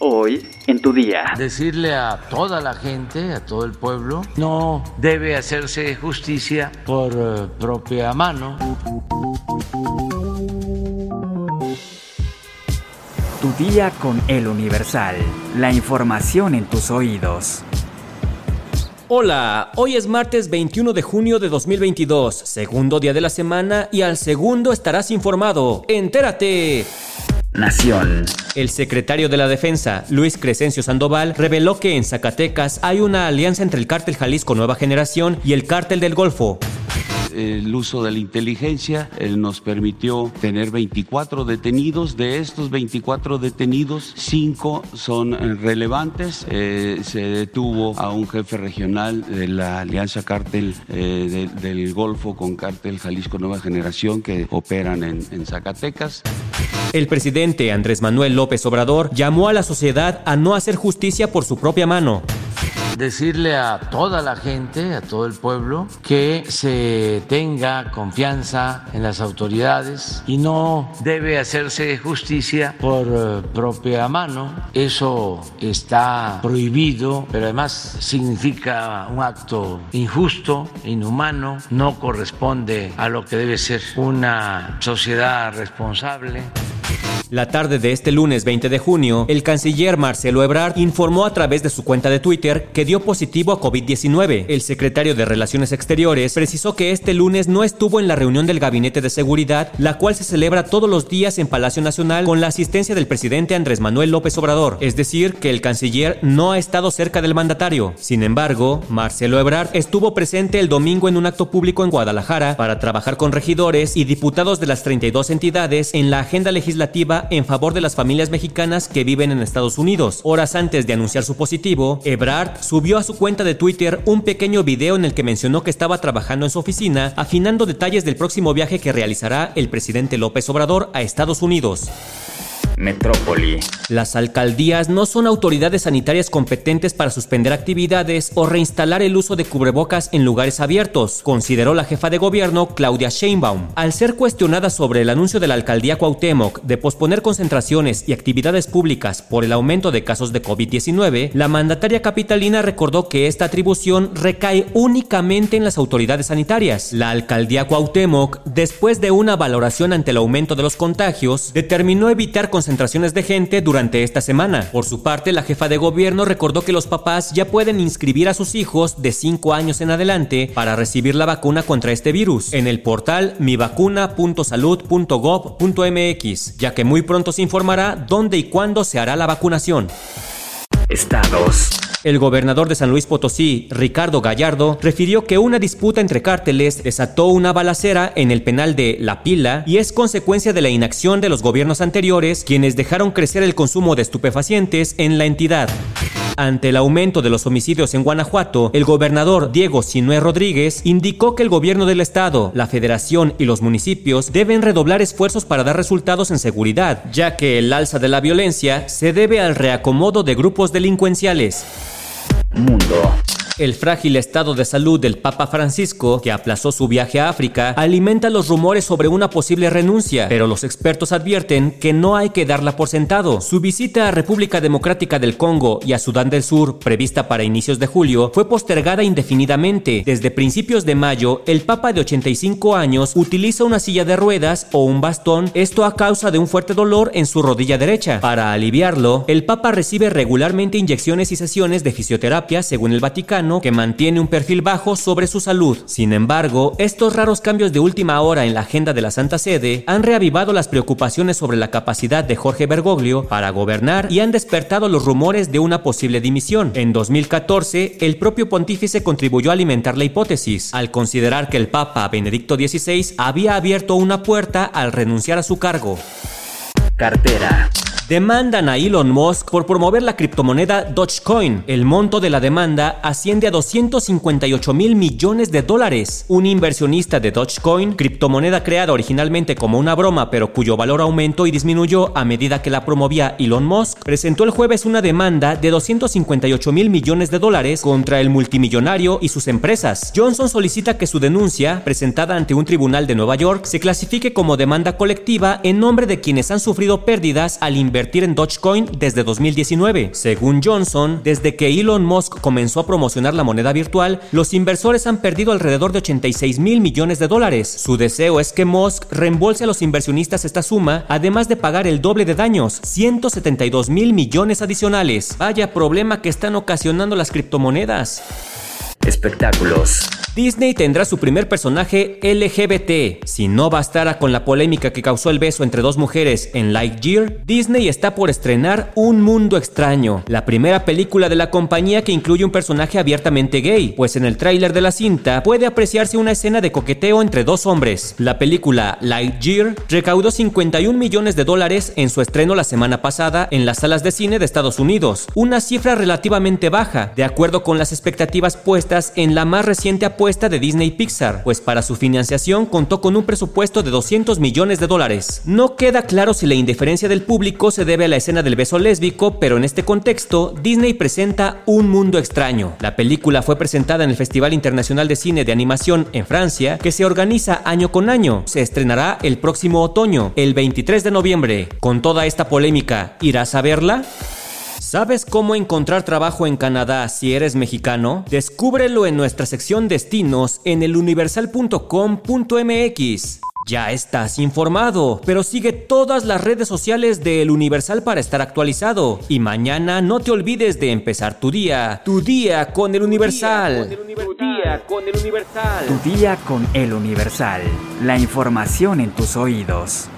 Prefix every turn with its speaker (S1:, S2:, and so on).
S1: hoy en tu día.
S2: Decirle a toda la gente, a todo el pueblo, no debe hacerse justicia por eh, propia mano.
S1: Tu día con el Universal. La información en tus oídos.
S3: Hola, hoy es martes 21 de junio de 2022, segundo día de la semana y al segundo estarás informado. Entérate.
S1: Nación.
S3: El secretario de la Defensa, Luis Crescencio Sandoval, reveló que en Zacatecas hay una alianza entre el cártel Jalisco Nueva Generación y el cártel del Golfo
S4: el uso de la inteligencia nos permitió tener 24 detenidos. De estos 24 detenidos, 5 son relevantes. Eh, se detuvo a un jefe regional de la Alianza Cártel eh, del Golfo con Cártel Jalisco Nueva Generación que operan en, en Zacatecas.
S3: El presidente Andrés Manuel López Obrador llamó a la sociedad a no hacer justicia por su propia mano
S2: decirle a toda la gente, a todo el pueblo, que se tenga confianza en las autoridades y no debe hacerse justicia por eh, propia mano. Eso está prohibido, pero además significa un acto injusto, inhumano, no corresponde a lo que debe ser una sociedad responsable.
S3: La tarde de este lunes 20 de junio, el canciller Marcelo Ebrard informó a través de su cuenta de Twitter que dio positivo a COVID-19. El secretario de Relaciones Exteriores precisó que este lunes no estuvo en la reunión del Gabinete de Seguridad, la cual se celebra todos los días en Palacio Nacional con la asistencia del presidente Andrés Manuel López Obrador, es decir, que el canciller no ha estado cerca del mandatario. Sin embargo, Marcelo Ebrard estuvo presente el domingo en un acto público en Guadalajara para trabajar con regidores y diputados de las 32 entidades en la agenda legislativa en favor de las familias mexicanas que viven en Estados Unidos. Horas antes de anunciar su positivo, Ebrard subió a su cuenta de Twitter un pequeño video en el que mencionó que estaba trabajando en su oficina afinando detalles del próximo viaje que realizará el presidente López Obrador a Estados Unidos.
S1: Metrópoli.
S3: Las alcaldías no son autoridades sanitarias competentes para suspender actividades o reinstalar el uso de cubrebocas en lugares abiertos, consideró la jefa de gobierno Claudia Sheinbaum. Al ser cuestionada sobre el anuncio de la alcaldía Cuauhtémoc de posponer concentraciones y actividades públicas por el aumento de casos de COVID-19, la mandataria capitalina recordó que esta atribución recae únicamente en las autoridades sanitarias. La alcaldía Cuauhtémoc, después de una valoración ante el aumento de los contagios, determinó evitar concentraciones concentraciones de gente durante esta semana. Por su parte, la jefa de gobierno recordó que los papás ya pueden inscribir a sus hijos de 5 años en adelante para recibir la vacuna contra este virus en el portal mivacuna.salud.gov.mx, ya que muy pronto se informará dónde y cuándo se hará la vacunación.
S1: Estados.
S3: El gobernador de San Luis Potosí, Ricardo Gallardo, refirió que una disputa entre cárteles desató una balacera en el penal de La Pila y es consecuencia de la inacción de los gobiernos anteriores, quienes dejaron crecer el consumo de estupefacientes en la entidad. Ante el aumento de los homicidios en Guanajuato, el gobernador Diego Sinué Rodríguez indicó que el gobierno del estado, la federación y los municipios deben redoblar esfuerzos para dar resultados en seguridad, ya que el alza de la violencia se debe al reacomodo de grupos delincuenciales.
S1: Mundo.
S3: El frágil estado de salud del Papa Francisco, que aplazó su viaje a África, alimenta los rumores sobre una posible renuncia, pero los expertos advierten que no hay que darla por sentado. Su visita a República Democrática del Congo y a Sudán del Sur, prevista para inicios de julio, fue postergada indefinidamente. Desde principios de mayo, el Papa de 85 años utiliza una silla de ruedas o un bastón, esto a causa de un fuerte dolor en su rodilla derecha. Para aliviarlo, el Papa recibe regularmente inyecciones y sesiones de fisioterapia, según el Vaticano, que mantiene un perfil bajo sobre su salud. Sin embargo, estos raros cambios de última hora en la agenda de la Santa Sede han reavivado las preocupaciones sobre la capacidad de Jorge Bergoglio para gobernar y han despertado los rumores de una posible dimisión. En 2014, el propio pontífice contribuyó a alimentar la hipótesis, al considerar que el Papa Benedicto XVI había abierto una puerta al renunciar a su cargo.
S1: Cartera.
S3: Demandan a Elon Musk por promover la criptomoneda Dogecoin. El monto de la demanda asciende a 258 mil millones de dólares. Un inversionista de Dogecoin, criptomoneda creada originalmente como una broma pero cuyo valor aumentó y disminuyó a medida que la promovía Elon Musk, presentó el jueves una demanda de 258 mil millones de dólares contra el multimillonario y sus empresas. Johnson solicita que su denuncia, presentada ante un tribunal de Nueva York, se clasifique como demanda colectiva en nombre de quienes han sufrido pérdidas al invertir invertir en Dogecoin desde 2019. Según Johnson, desde que Elon Musk comenzó a promocionar la moneda virtual, los inversores han perdido alrededor de 86 mil millones de dólares. Su deseo es que Musk reembolse a los inversionistas esta suma, además de pagar el doble de daños, 172 mil millones adicionales. Vaya problema que están ocasionando las criptomonedas.
S1: Espectáculos.
S3: Disney tendrá su primer personaje LGBT. Si no bastara con la polémica que causó el beso entre dos mujeres en Lightyear, Disney está por estrenar Un Mundo Extraño, la primera película de la compañía que incluye un personaje abiertamente gay, pues en el tráiler de la cinta puede apreciarse una escena de coqueteo entre dos hombres. La película Lightyear recaudó 51 millones de dólares en su estreno la semana pasada en las salas de cine de Estados Unidos, una cifra relativamente baja, de acuerdo con las expectativas puestas en la más reciente apuesta de Disney Pixar, pues para su financiación contó con un presupuesto de 200 millones de dólares. No queda claro si la indiferencia del público se debe a la escena del beso lésbico, pero en este contexto, Disney presenta Un Mundo Extraño. La película fue presentada en el Festival Internacional de Cine de Animación en Francia, que se organiza año con año. Se estrenará el próximo otoño, el 23 de noviembre. Con toda esta polémica, ¿irás a verla? ¿Sabes cómo encontrar trabajo en Canadá si eres mexicano? Descúbrelo en nuestra sección destinos en eluniversal.com.mx. Ya estás informado, pero sigue todas las redes sociales de El Universal para estar actualizado. Y mañana no te olvides de empezar tu día, tu día con El Universal.
S1: Tu día con el Universal. Tu día con el Universal. La información en tus oídos.